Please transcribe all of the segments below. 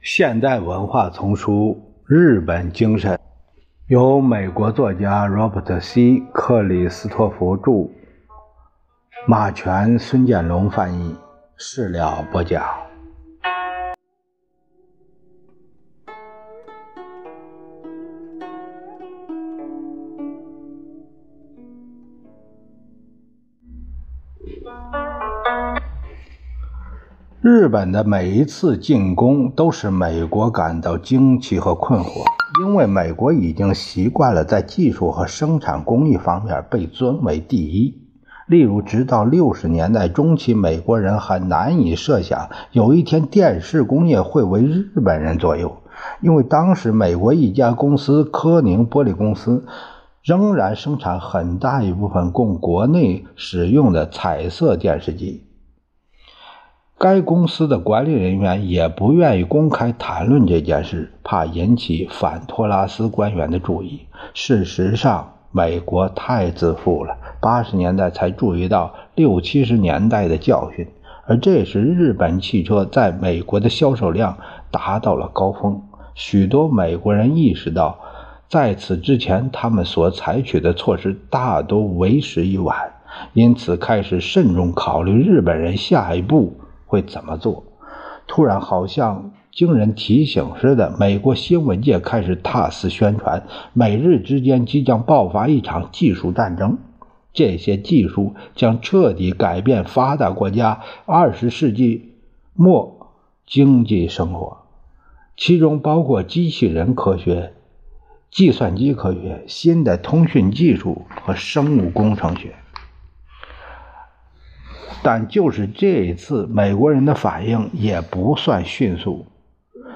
现代文化丛书《日本精神》，由美国作家罗伯特 ·C· 克里斯托弗著，马全、孙建龙翻译，事了播讲。日本的每一次进攻都使美国感到惊奇和困惑，因为美国已经习惯了在技术和生产工艺方面被尊为第一。例如，直到六十年代中期，美国人还难以设想有一天电视工业会为日本人左右，因为当时美国一家公司科宁玻璃公司仍然生产很大一部分供国内使用的彩色电视机。该公司的管理人员也不愿意公开谈论这件事，怕引起反托拉斯官员的注意。事实上，美国太自负了，八十年代才注意到六七十年代的教训。而这时，日本汽车在美国的销售量达到了高峰。许多美国人意识到，在此之前他们所采取的措施大都为时已晚，因此开始慎重考虑日本人下一步。会怎么做？突然，好像惊人提醒似的，美国新闻界开始大肆宣传，美日之间即将爆发一场技术战争。这些技术将彻底改变发达国家二十世纪末经济生活，其中包括机器人科学、计算机科学、新的通讯技术和生物工程学。但就是这一次，美国人的反应也不算迅速。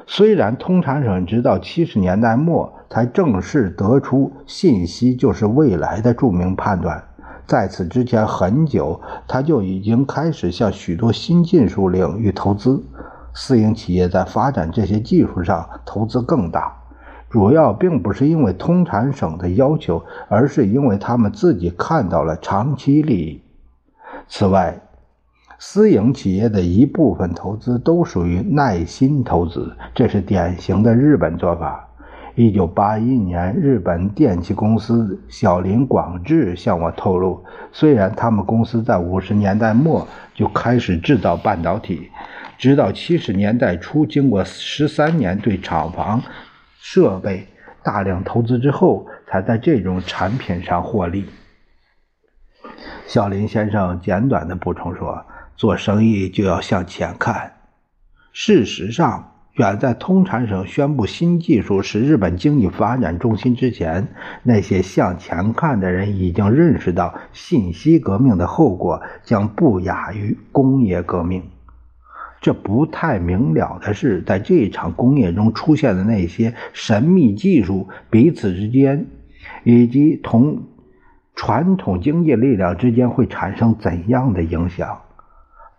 虽然通产省直到七十年代末才正式得出“信息就是未来的”著名判断，在此之前很久，他就已经开始向许多新技术领域投资。私营企业在发展这些技术上投资更大，主要并不是因为通产省的要求，而是因为他们自己看到了长期利益。此外，私营企业的一部分投资都属于耐心投资，这是典型的日本做法。一九八一年，日本电器公司小林广志向我透露，虽然他们公司在五十年代末就开始制造半导体，直到七十年代初，经过十三年对厂房设备大量投资之后，才在这种产品上获利。小林先生简短的补充说。做生意就要向前看。事实上，远在通产省宣布新技术是日本经济发展中心之前，那些向前看的人已经认识到信息革命的后果将不亚于工业革命。这不太明了的是，在这场工业中出现的那些神秘技术彼此之间，以及同传统经济力量之间会产生怎样的影响。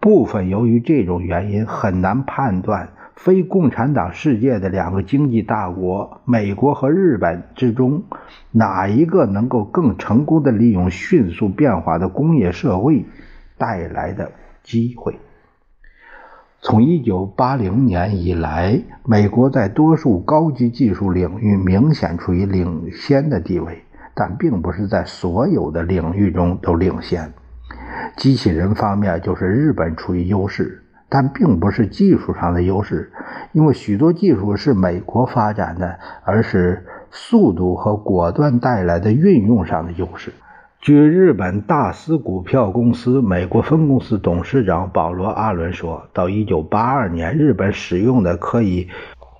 部分由于这种原因，很难判断非共产党世界的两个经济大国美国和日本之中，哪一个能够更成功的利用迅速变化的工业社会带来的机会。从1980年以来，美国在多数高级技术领域明显处于领先的地位，但并不是在所有的领域中都领先。机器人方面就是日本处于优势，但并不是技术上的优势，因为许多技术是美国发展的，而是速度和果断带来的运用上的优势。据日本大司股票公司美国分公司董事长保罗·阿伦说，到1982年，日本使用的可以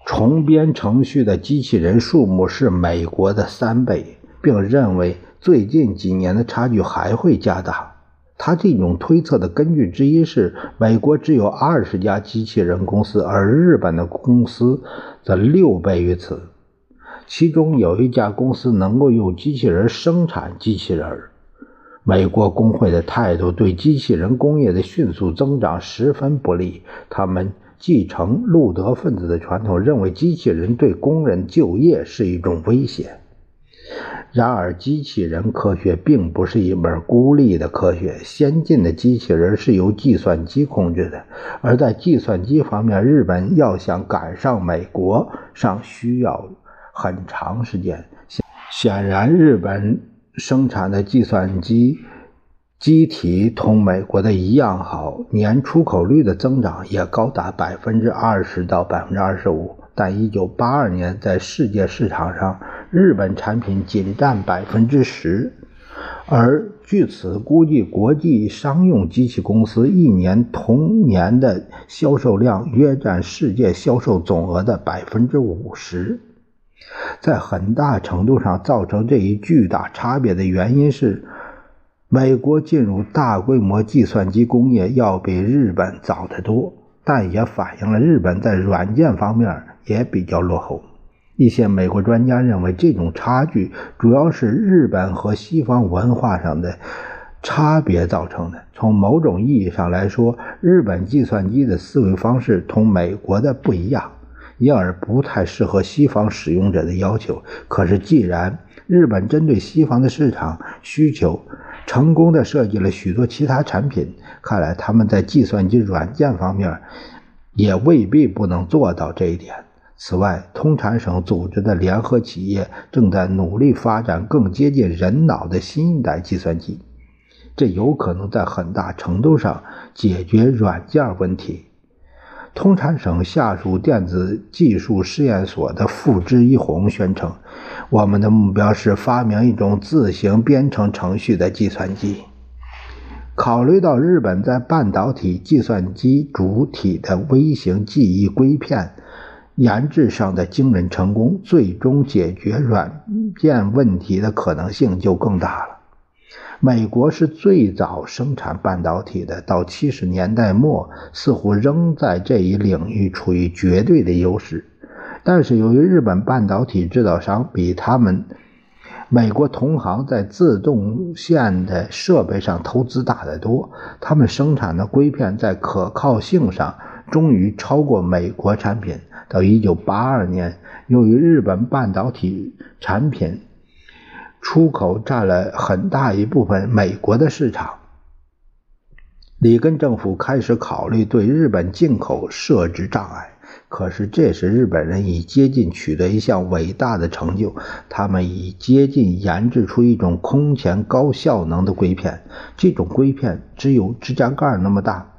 重编程序的机器人数目是美国的三倍，并认为最近几年的差距还会加大。他这种推测的根据之一是，美国只有二十家机器人公司，而日本的公司则六倍于此。其中有一家公司能够用机器人生产机器人。美国工会的态度对机器人工业的迅速增长十分不利。他们继承路德分子的传统，认为机器人对工人就业是一种威胁。然而，机器人科学并不是一门孤立的科学。先进的机器人是由计算机控制的，而在计算机方面，日本要想赶上美国，尚需要很长时间。显然，日本生产的计算机机体同美国的一样好，年出口率的增长也高达百分之二十到百分之二十五。但一九八二年，在世界市场上，日本产品仅占百分之十，而据此估计，国际商用机器公司一年同年的销售量约占世界销售总额的百分之五十。在很大程度上，造成这一巨大差别的原因是，美国进入大规模计算机工业要比日本早得多，但也反映了日本在软件方面。也比较落后。一些美国专家认为，这种差距主要是日本和西方文化上的差别造成的。从某种意义上来说，日本计算机的思维方式同美国的不一样，因而不太适合西方使用者的要求。可是，既然日本针对西方的市场需求成功的设计了许多其他产品，看来他们在计算机软件方面也未必不能做到这一点。此外，通产省组织的联合企业正在努力发展更接近人脑的新一代计算机，这有可能在很大程度上解决软件问题。通产省下属电子技术试验所的付之一弘宣称：“我们的目标是发明一种自行编程程序的计算机。”考虑到日本在半导体计算机主体的微型记忆硅片。研制上的惊人成功，最终解决软件问题的可能性就更大了。美国是最早生产半导体的，到七十年代末，似乎仍在这一领域处于绝对的优势。但是，由于日本半导体制造商比他们美国同行在自动线的设备上投资大得多，他们生产的硅片在可靠性上终于超过美国产品。到一九八二年，由于日本半导体产品出口占了很大一部分美国的市场，里根政府开始考虑对日本进口设置障碍。可是，这时日本人已接近取得一项伟大的成就，他们已接近研制出一种空前高效能的硅片。这种硅片只有指甲盖那么大，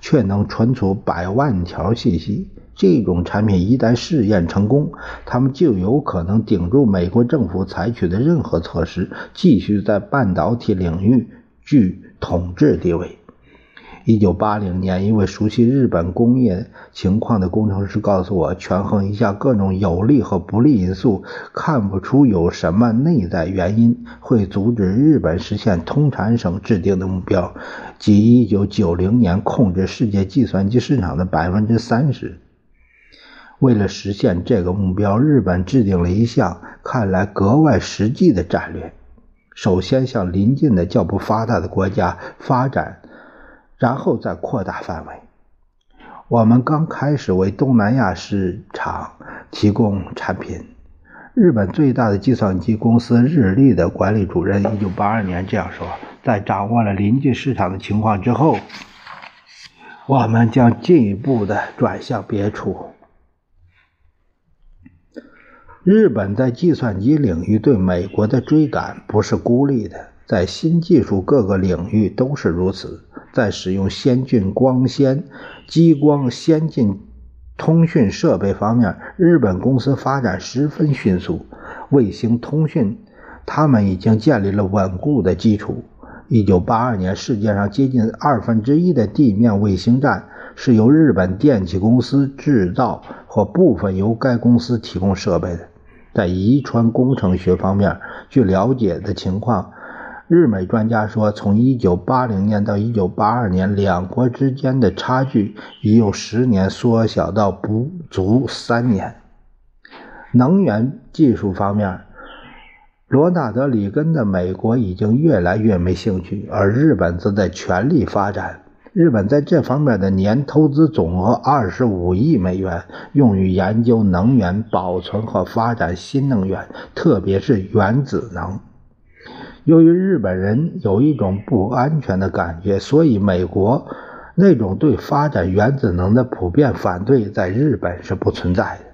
却能存储百万条信息。这种产品一旦试验成功，他们就有可能顶住美国政府采取的任何措施，继续在半导体领域居统治地位。一九八零年，一位熟悉日本工业情况的工程师告诉我，权衡一下各种有利和不利因素，看不出有什么内在原因会阻止日本实现通产省制定的目标，即一九九零年控制世界计算机市场的百分之三十。为了实现这个目标，日本制定了一项看来格外实际的战略：首先向邻近的较不发达的国家发展，然后再扩大范围。我们刚开始为东南亚市场提供产品。日本最大的计算机公司日立的管理主任1982年这样说：“在掌握了邻近市场的情况之后，我们将进一步的转向别处。”日本在计算机领域对美国的追赶不是孤立的，在新技术各个领域都是如此。在使用先进光纤、激光、先进通讯设备方面，日本公司发展十分迅速。卫星通讯，他们已经建立了稳固的基础。一九八二年，世界上接近二分之一的地面卫星站是由日本电气公司制造或部分由该公司提供设备的。在遗传工程学方面，据了解的情况，日美专家说，从1980年到1982年，两国之间的差距已有十年缩小到不足三年。能源技术方面，罗纳德·里根的美国已经越来越没兴趣，而日本则在全力发展日本在这方面的年投资总额二十五亿美元，用于研究能源保存和发展新能源，特别是原子能。由于日本人有一种不安全的感觉，所以美国那种对发展原子能的普遍反对在日本是不存在的。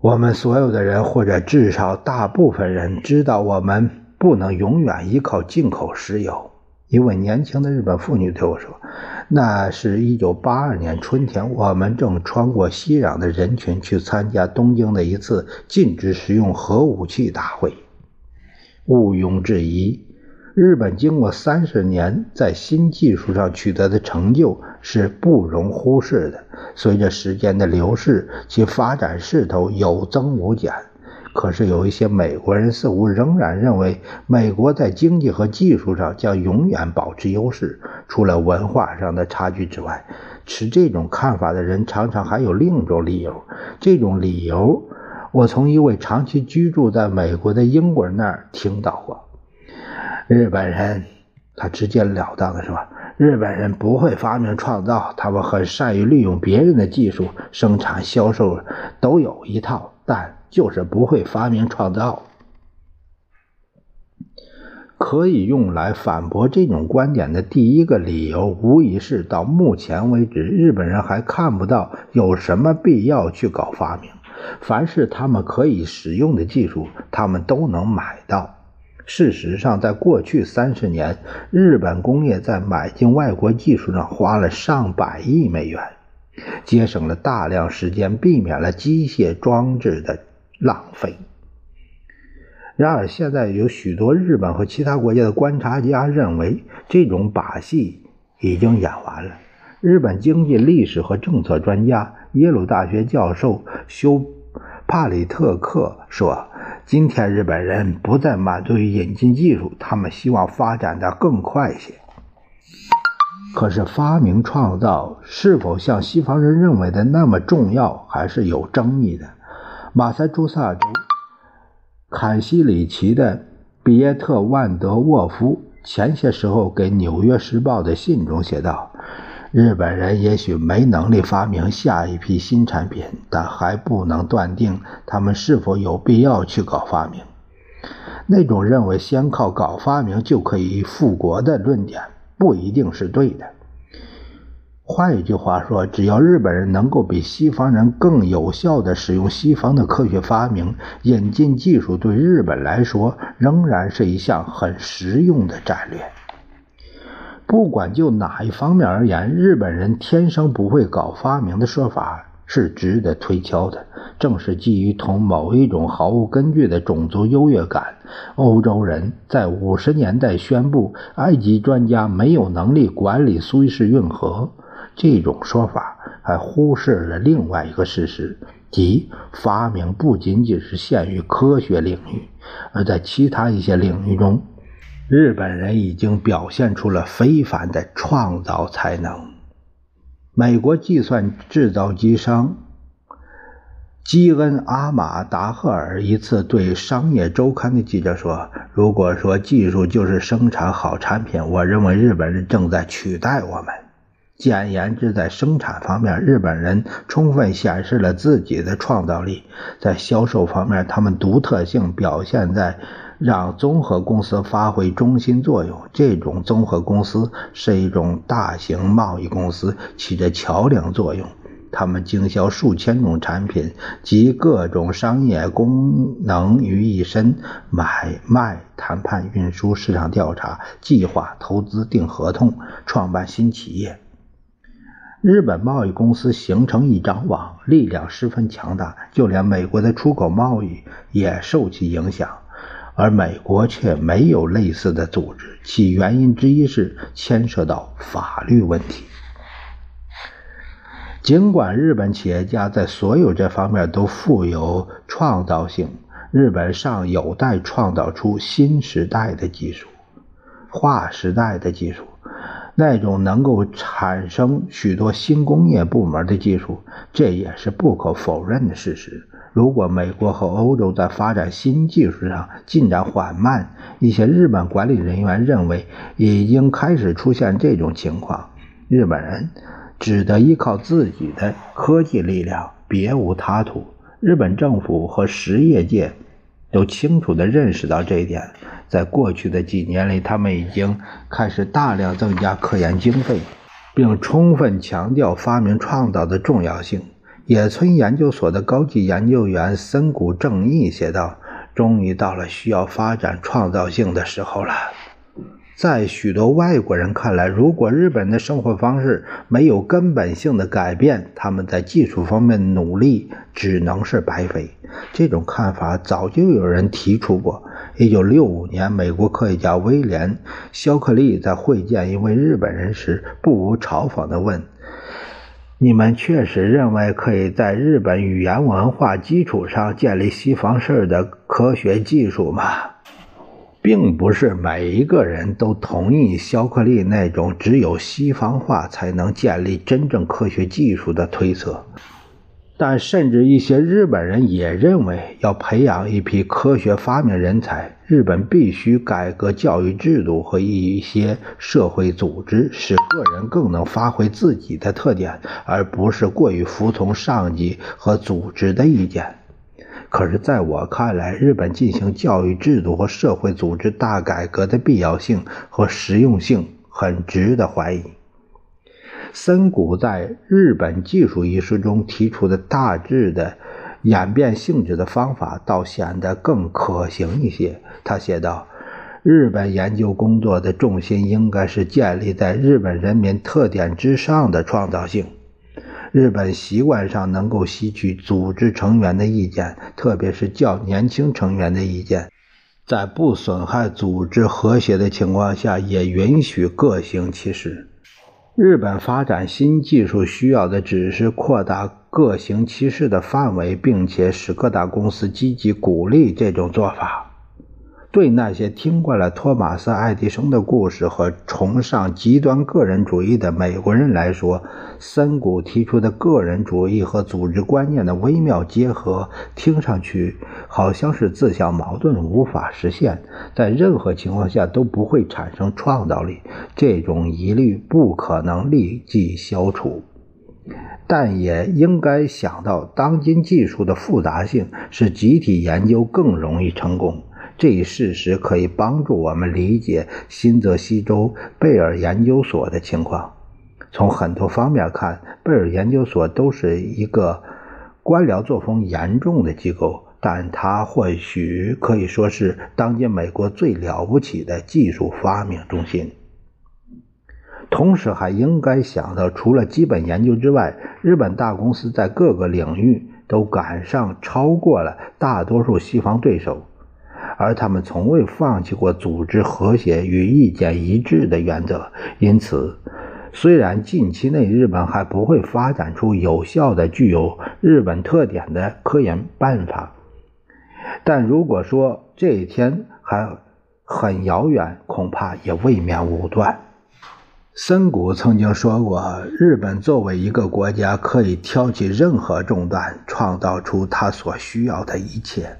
我们所有的人，或者至少大部分人，知道我们不能永远依靠进口石油。一位年轻的日本妇女对我说：“那是一九八二年春天，我们正穿过熙攘的人群去参加东京的一次禁止使用核武器大会。毋庸置疑，日本经过三十年在新技术上取得的成就是不容忽视的。随着时间的流逝，其发展势头有增无减。”可是有一些美国人似乎仍然认为，美国在经济和技术上将永远保持优势。除了文化上的差距之外，持这种看法的人常常还有另一种理由。这种理由，我从一位长期居住在美国的英国人那儿听到过。日本人，他直截了当的说：“日本人不会发明创造，他们很善于利用别人的技术，生产、销售都有一套，但……”就是不会发明创造，可以用来反驳这种观点的第一个理由，无疑是到目前为止，日本人还看不到有什么必要去搞发明。凡是他们可以使用的技术，他们都能买到。事实上，在过去三十年，日本工业在买进外国技术上花了上百亿美元，节省了大量时间，避免了机械装置的。浪费。然而，现在有许多日本和其他国家的观察家认为，这种把戏已经演完了。日本经济历史和政策专家、耶鲁大学教授修帕里特克说：“今天日本人不再满足于引进技术，他们希望发展的更快些。可是，发明创造是否像西方人认为的那么重要，还是有争议的。”马萨诸塞州坎西里奇的比耶特万德沃夫前些时候给《纽约时报》的信中写道：“日本人也许没能力发明下一批新产品，但还不能断定他们是否有必要去搞发明。那种认为先靠搞发明就可以富国的论点，不一定是对的。”换一句话说，只要日本人能够比西方人更有效地使用西方的科学发明，引进技术对日本来说仍然是一项很实用的战略。不管就哪一方面而言，日本人天生不会搞发明的说法是值得推敲的。正是基于同某一种毫无根据的种族优越感，欧洲人在五十年代宣布埃及专家没有能力管理苏伊士运河。这种说法还忽视了另外一个事实，即发明不仅仅是限于科学领域，而在其他一些领域中，日本人已经表现出了非凡的创造才能。美国计算制造机商基恩·阿马达赫尔一次对《商业周刊》的记者说：“如果说技术就是生产好产品，我认为日本人正在取代我们。”简言之，在生产方面，日本人充分显示了自己的创造力；在销售方面，他们独特性表现在让综合公司发挥中心作用。这种综合公司是一种大型贸易公司，起着桥梁作用。他们经销数千种产品及各种商业功能于一身：买卖、谈判、运输、市场调查、计划、投资、订合同、创办新企业。日本贸易公司形成一张网，力量十分强大，就连美国的出口贸易也受其影响，而美国却没有类似的组织。其原因之一是牵涉到法律问题。尽管日本企业家在所有这方面都富有创造性，日本尚有待创造出新时代的技术，划时代的技术。那种能够产生许多新工业部门的技术，这也是不可否认的事实。如果美国和欧洲在发展新技术上进展缓慢，一些日本管理人员认为已经开始出现这种情况，日本人只得依靠自己的科技力量，别无他途。日本政府和实业界都清楚地认识到这一点，在过去的几年里，他们已经开始大量增加科研经费，并充分强调发明创造的重要性。野村研究所的高级研究员森谷正义写道：“终于到了需要发展创造性的时候了。”在许多外国人看来，如果日本的生活方式没有根本性的改变，他们在技术方面努力只能是白费。这种看法早就有人提出过。1965年，美国科学家威廉·肖克利在会见一位日本人时，不无嘲讽地问。你们确实认为可以在日本语言文化基础上建立西方式的科学技术吗？并不是每一个人都同意肖克利那种只有西方化才能建立真正科学技术的推测。但甚至一些日本人也认为，要培养一批科学发明人才，日本必须改革教育制度和一些社会组织，使个人更能发挥自己的特点，而不是过于服从上级和组织的意见。可是，在我看来，日本进行教育制度和社会组织大改革的必要性和实用性很值得怀疑。森谷在《日本技术》一书中提出的大致的演变性质的方法，倒显得更可行一些。他写道：“日本研究工作的重心应该是建立在日本人民特点之上的创造性。日本习惯上能够吸取组织成员的意见，特别是较年轻成员的意见，在不损害组织和谐的情况下，也允许各行其事。”日本发展新技术需要的只是扩大各行其事的范围，并且使各大公司积极鼓励这种做法。对那些听惯了托马斯·爱迪生的故事和崇尚极端个人主义的美国人来说，森谷提出的个人主义和组织观念的微妙结合，听上去好像是自相矛盾，无法实现，在任何情况下都不会产生创造力。这种疑虑不可能立即消除，但也应该想到，当今技术的复杂性使集体研究更容易成功。这一事实可以帮助我们理解新泽西州贝尔研究所的情况。从很多方面看，贝尔研究所都是一个官僚作风严重的机构，但它或许可以说是当今美国最了不起的技术发明中心。同时，还应该想到，除了基本研究之外，日本大公司在各个领域都赶上、超过了大多数西方对手。而他们从未放弃过组织和谐与意见一致的原则，因此，虽然近期内日本还不会发展出有效的具有日本特点的科研办法，但如果说这一天还很遥远，恐怕也未免武断。森谷曾经说过：“日本作为一个国家，可以挑起任何重担，创造出他所需要的一切。”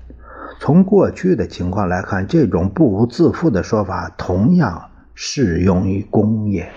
从过去的情况来看，这种不无自负的说法同样适用于工业。